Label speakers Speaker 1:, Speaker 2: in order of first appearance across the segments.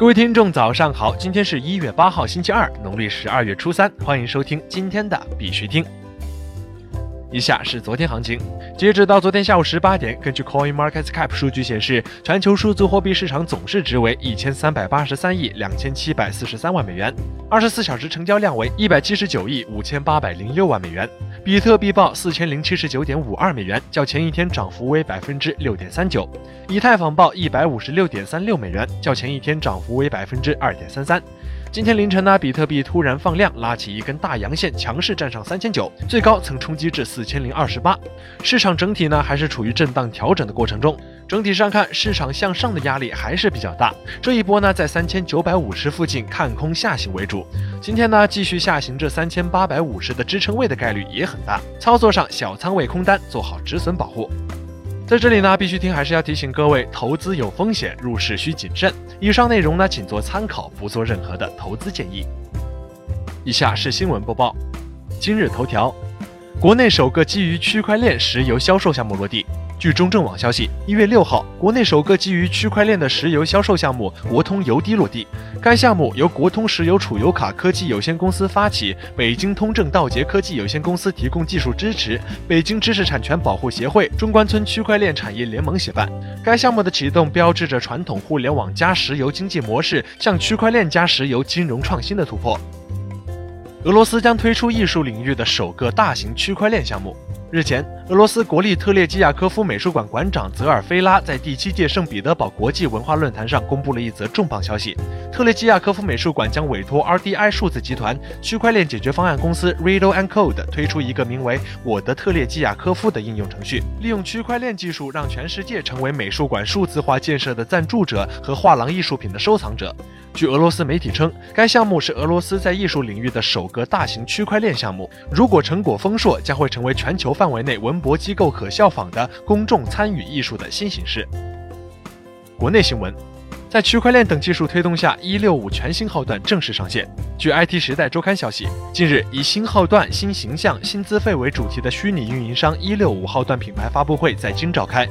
Speaker 1: 各位听众，早上好！今天是一月八号，星期二，农历十二月初三。欢迎收听今天的必须听。以下是昨天行情，截止到昨天下午十八点，根据 Coin Market Cap 数据显示，全球数字货币市场总市值为一千三百八十三亿两千七百四十三万美元，二十四小时成交量为一百七十九亿五千八百零六万美元。比特币报四千零七十九点五二美元，较前一天涨幅为百分之六点三九；以太坊报一百五十六点三六美元，较前一天涨幅为百分之二点三三。今天凌晨呢，比特币突然放量，拉起一根大阳线，强势站上三千九，最高曾冲击至四千零二十八。市场整体呢还是处于震荡调整的过程中，整体上看，市场向上的压力还是比较大。这一波呢，在三千九百五十附近看空下行为主。今天呢，继续下行至三千八百五十的支撑位的概率也很大。操作上，小仓位空单，做好止损保护。在这里呢，必须听还是要提醒各位，投资有风险，入市需谨慎。以上内容呢，仅做参考，不做任何的投资建议。以下是新闻播报。今日头条：国内首个基于区块链石油销售项目落地。据中证网消息，一月六号，国内首个基于区块链的石油销售项目“国通油滴”落地。该项目由国通石油储油卡科技有限公司发起，北京通证道捷科技有限公司提供技术支持，北京知识产权保护协会、中关村区块链产业联盟协办。该项目的启动标志着传统互联网加石油经济模式向区块链加石油金融创新的突破。俄罗斯将推出艺术领域的首个大型区块链项目。日前，俄罗斯国立特列基亚科夫美术馆馆长泽尔菲拉在第七届圣彼得堡国际文化论坛上公布了一则重磅消息：特列基亚科夫美术馆将委托 RDI 数字集团区块链解决方案公司 Riddle and Code 推出一个名为“我的特列基亚科夫”的应用程序，利用区块链技术让全世界成为美术馆数字化建设的赞助者和画廊艺术品的收藏者。据俄罗斯媒体称，该项目是俄罗斯在艺术领域的首个大型区块链项目。如果成果丰硕，将会成为全球范围内文博机构可效仿的公众参与艺术的新形式。国内新闻，在区块链等技术推动下，一六五全新号段正式上线。据 IT 时代周刊消息，近日以新号段、新形象、新资费为主题的虚拟运营商一六五号段品牌发布会在京召开。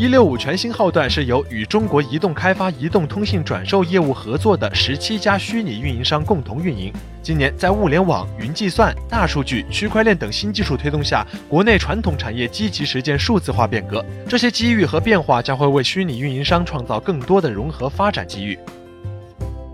Speaker 1: 一六五全新号段是由与中国移动开发移动通信转售业务合作的十七家虚拟运营商共同运营。今年，在物联网、云计算、大数据、区块链等新技术推动下，国内传统产业积极实践数字化变革。这些机遇和变化将会为虚拟运营商创造更多的融合发展机遇。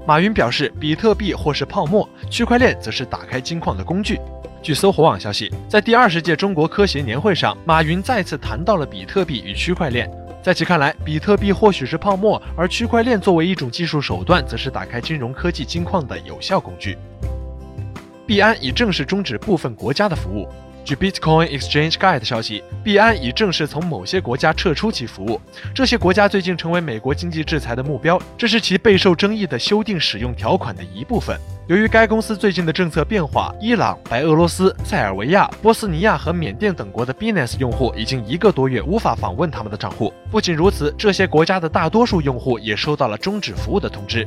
Speaker 1: 马云表示，比特币或是泡沫，区块链则是打开金矿的工具。据搜狐网消息，在第二十届中国科协年会上，马云再次谈到了比特币与区块链。在其看来，比特币或许是泡沫，而区块链作为一种技术手段，则是打开金融科技金矿的有效工具。币安已正式终止部分国家的服务。据 Bitcoin Exchange Guide 消息，币安已正式从某些国家撤出其服务。这些国家最近成为美国经济制裁的目标，这是其备受争议的修订使用条款的一部分。由于该公司最近的政策变化，伊朗、白俄罗斯、塞尔维亚、波斯尼亚和缅甸等国的 Binance 用户已经一个多月无法访问他们的账户。不仅如此，这些国家的大多数用户也收到了终止服务的通知。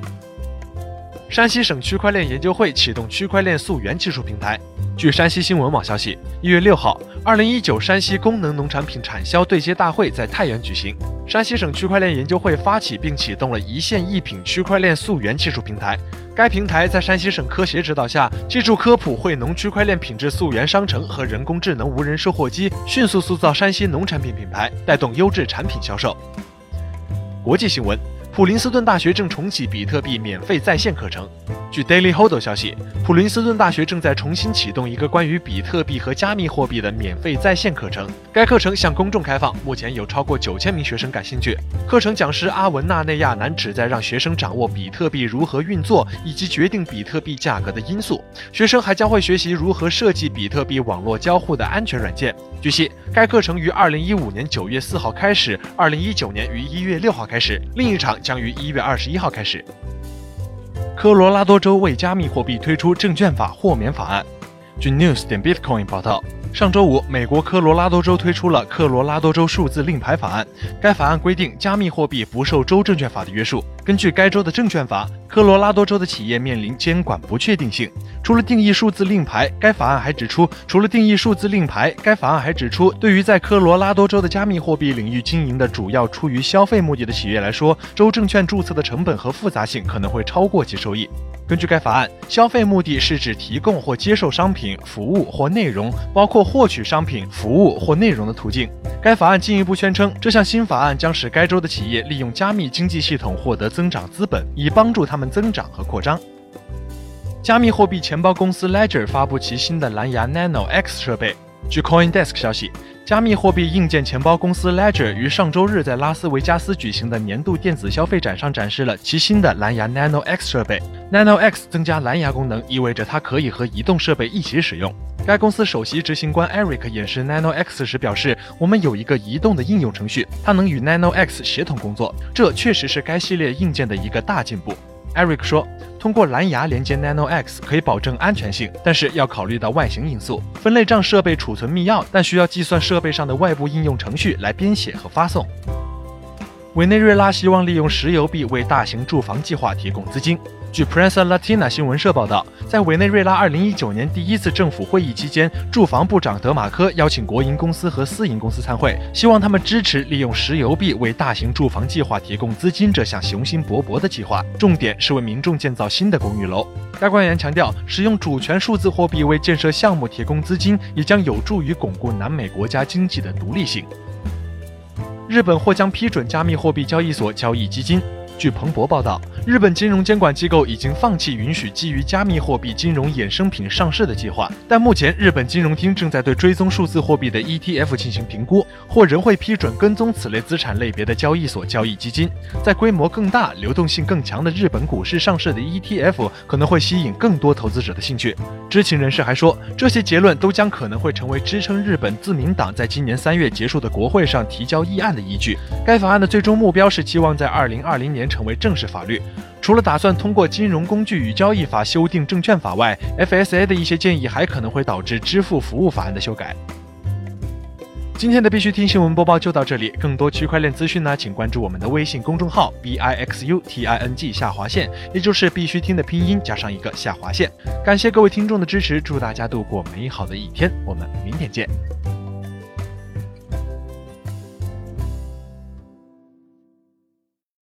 Speaker 1: 山西省区块链研究会启动区块链溯源技术平台。据山西新闻网消息，一月六号，二零一九山西功能农产品产销对接大会在太原举行。山西省区块链研究会发起并启动了一线一品区块链溯源技术平台。该平台在山西省科协指导下，借助科普惠农区块链品质溯源商城和人工智能无人售货机，迅速塑造山西农产品品牌，带动优质产品销售。国际新闻。普林斯顿大学正重启比特币免费在线课程。据 Daily Hodl 消息，普林斯顿大学正在重新启动一个关于比特币和加密货币的免费在线课程。该课程向公众开放，目前有超过九千名学生感兴趣。课程讲师阿文纳内亚南旨在让学生掌握比特币如何运作以及决定比特币价格的因素。学生还将会学习如何设计比特币网络交互的安全软件。据悉，该课程于二零一五年九月四号开始，二零一九年于一月六号开始。另一场将于一月二十一号开始。科罗拉多州为加密货币推出证券法豁免法案。据 News 点 Bitcoin 报道，上周五，美国科罗拉多州推出了科罗拉多州数字令牌法案。该法案规定，加密货币不受州证券法的约束。根据该州的证券法，科罗拉多州的企业面临监管不确定性。除了定义数字令牌，该法案还指出，除了定义数字令牌，该法案还指出，对于在科罗拉多州的加密货币领域经营的主要出于消费目的的企业来说，州证券注册的成本和复杂性可能会超过其收益。根据该法案，消费目的是指提供或接受商品、服务或内容，包括获取商品、服务或内容的途径。该法案进一步宣称，这项新法案将使该州的企业利用加密经济系统获得增长资本，以帮助他们增长和扩张。加密货币钱包公司 Ledger 发布其新的蓝牙 Nano X 设备。据 CoinDesk 消息。加密货币硬件钱包公司 Ledger 于上周日在拉斯维加斯举行的年度电子消费展上展示了其新的蓝牙 Nano X 设备。Nano X 增加蓝牙功能，意味着它可以和移动设备一起使用。该公司首席执行官 Eric 演示 Nano X 时表示：“我们有一个移动的应用程序，它能与 Nano X 协同工作。这确实是该系列硬件的一个大进步。” Eric 说：“通过蓝牙连接 Nano X 可以保证安全性，但是要考虑到外形因素。分类账设备储存密钥，但需要计算设备上的外部应用程序来编写和发送。”委内瑞拉希望利用石油币为大型住房计划提供资金。据 Prensa Latina 新闻社报道，在委内瑞拉2019年第一次政府会议期间，住房部长德马科邀请国营公司和私营公司参会，希望他们支持利用石油币为大型住房计划提供资金这项雄心勃勃的计划，重点是为民众建造新的公寓楼。该官员强调，使用主权数字货币为建设项目提供资金，也将有助于巩固南美国家经济的独立性。日本或将批准加密货币交易所交易基金。据彭博报道。日本金融监管机构已经放弃允许基于加密货币金融衍生品上市的计划，但目前日本金融厅正在对追踪数字货币的 ETF 进行评估，或仍会批准跟踪此类资产类别的交易所交易基金。在规模更大、流动性更强的日本股市上市的 ETF 可能会吸引更多投资者的兴趣。知情人士还说，这些结论都将可能会成为支撑日本自民党在今年三月结束的国会上提交议案的依据。该法案的最终目标是期望在2020年成为正式法律。除了打算通过《金融工具与交易法》修订证券法外，FSA 的一些建议还可能会导致支付服务法案的修改。今天的必须听新闻播报就到这里，更多区块链资讯呢，请关注我们的微信公众号 b i x u t i n g 下划线，也就是必须听的拼音加上一个下划线。感谢各位听众的支持，祝大家度过美好的一天，我们明天见。